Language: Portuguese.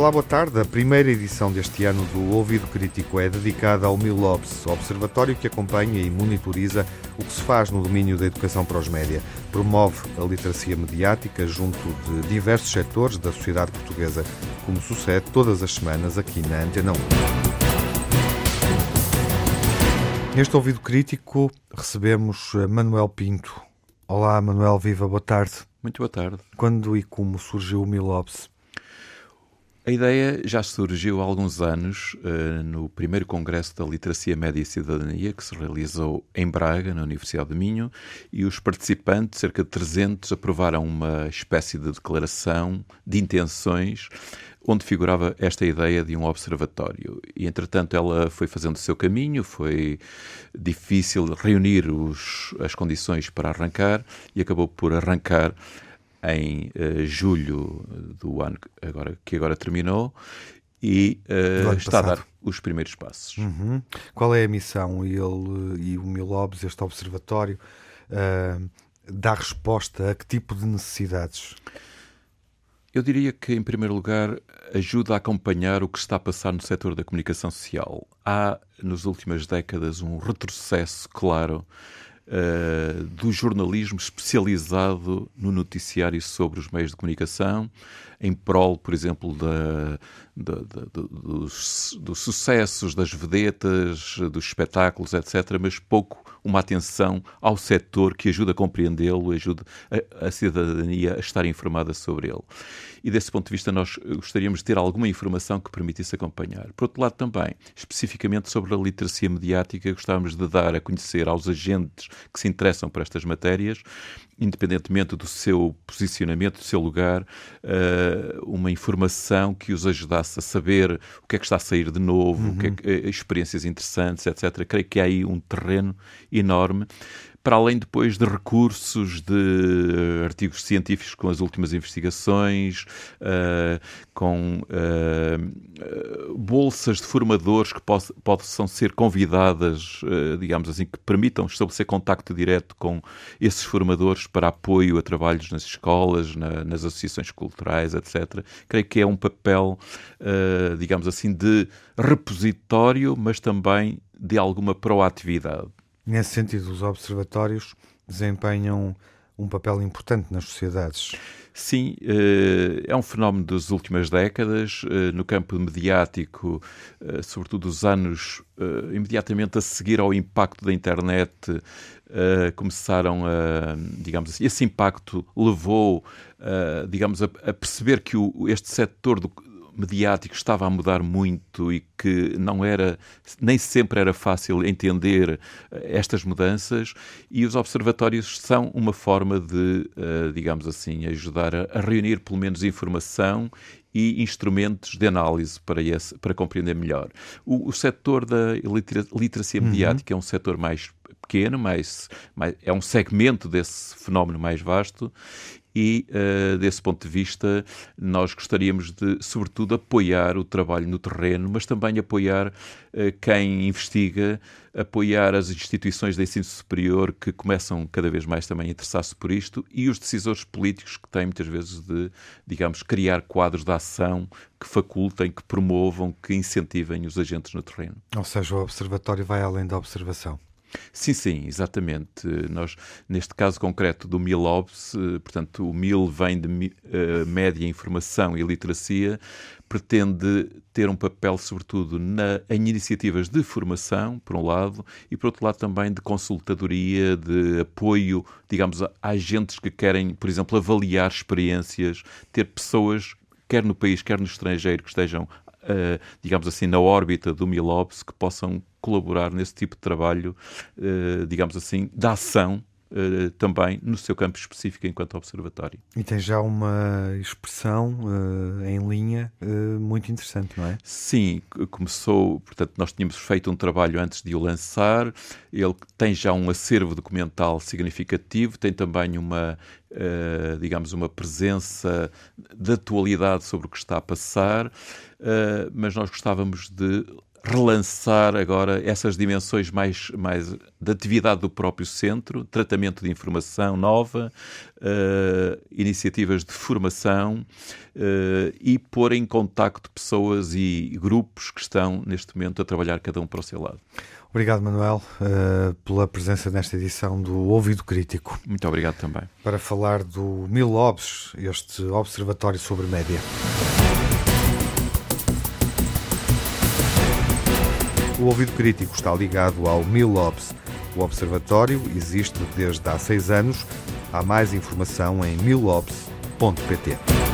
Olá, boa tarde. A primeira edição deste ano do Ouvido Crítico é dedicada ao MILOBS, observatório que acompanha e monitoriza o que se faz no domínio da educação para os média. Promove a literacia mediática junto de diversos setores da sociedade portuguesa, como sucede todas as semanas aqui na Antena 1. Neste Ouvido Crítico recebemos Manuel Pinto. Olá, Manuel, viva, boa tarde. Muito boa tarde. Quando e como surgiu o MILOBS? A ideia já surgiu há alguns anos uh, no primeiro Congresso da Literacia Média e Cidadania, que se realizou em Braga, na Universidade de Minho, e os participantes, cerca de 300, aprovaram uma espécie de declaração de intenções onde figurava esta ideia de um observatório. E, entretanto, ela foi fazendo o seu caminho, foi difícil reunir os, as condições para arrancar e acabou por arrancar em uh, julho do ano agora, que agora terminou e uh, está a dar os primeiros passos. Uhum. Qual é a missão? Ele e o Milobes, este observatório, uh, dá resposta a que tipo de necessidades? Eu diria que, em primeiro lugar, ajuda a acompanhar o que está a passar no setor da comunicação social. Há, nas últimas décadas, um retrocesso claro uh, do jornalismo especializado no noticiário sobre os meios de comunicação, em prol, por exemplo, da, da, da, dos, dos sucessos, das vedetas, dos espetáculos, etc., mas pouco uma atenção ao setor que ajuda a compreendê-lo, ajuda a, a, cidadania a estar informada sobre ele. E desse ponto de vista, nós gostaríamos de ter alguma informação que permitisse acompanhar. Por outro lado, também, especificamente sobre a literacia mediática, gostávamos de dar a conhecer aos agentes que se interessam por estas matérias independentemente do seu posicionamento, do seu lugar, eh, uma informação que os ajudasse a saber o que é que está a sair de novo, uhum. que é que, eh, experiências interessantes, etc. Creio que há aí um terreno enorme para além depois de recursos de artigos científicos com as últimas investigações, uh, com uh, bolsas de formadores que poss possam ser convidadas, uh, digamos assim, que permitam estabelecer contacto direto com esses formadores para apoio a trabalhos nas escolas, na, nas associações culturais, etc. Creio que é um papel, digamos assim, de repositório, mas também de alguma proatividade. Nesse sentido, os observatórios desempenham um papel importante nas sociedades. Sim, eh, é um fenómeno das últimas décadas. Eh, no campo mediático, eh, sobretudo dos anos imediatamente a seguir ao impacto da internet, começaram a, digamos assim, esse impacto levou, digamos, a, perceber que este setor mediático estava a mudar muito e que não era, nem sempre era fácil entender eh, estas mudanças, e os observatórios são uma forma de, eh, digamos assim, ajudar a reunir pelo menos informação e instrumentos de análise para, esse, para compreender melhor. O, o setor da literacia uhum. mediática uhum. é um setor mais pequeno, mais, mais, é um segmento desse fenómeno mais vasto e, uh, desse ponto de vista, nós gostaríamos de, sobretudo, apoiar o trabalho no terreno, mas também apoiar uh, quem investiga, apoiar as instituições de ensino superior que começam cada vez mais também a interessar-se por isto e os decisores políticos que têm muitas vezes de, digamos, criar quadros de ação que facultem, que promovam, que incentivem os agentes no terreno. Ou seja, o observatório vai além da observação. Sim, sim, exatamente. Nós, neste caso concreto do MILOBS, eh, portanto, o MIL vem de uh, Média, Informação e Literacia, pretende ter um papel, sobretudo, na, em iniciativas de formação, por um lado, e por outro lado também de consultadoria, de apoio, digamos, a agentes que querem, por exemplo, avaliar experiências, ter pessoas quer no país, quer no estrangeiro, que estejam uh, digamos assim, na órbita do Milobs que possam colaborar nesse tipo de trabalho, uh, digamos assim, da ação Uh, também no seu campo específico enquanto observatório. E tem já uma expressão uh, em linha uh, muito interessante, não é? Sim, começou, portanto, nós tínhamos feito um trabalho antes de o lançar, ele tem já um acervo documental significativo, tem também uma, digamos, uma presença de atualidade sobre o que está a passar, mas nós gostávamos de relançar agora essas dimensões mais, mais da atividade do próprio centro, tratamento de informação nova, uh, iniciativas de formação uh, e pôr em contacto pessoas e grupos que estão neste momento a trabalhar cada um para o seu lado. Obrigado, Manuel, uh, pela presença nesta edição do Ouvido Crítico. Muito obrigado também. Para falar do Mil Obs, este observatório sobre média. O ouvido crítico está ligado ao Milobs. O observatório existe desde há seis anos. Há mais informação em milobs.pt.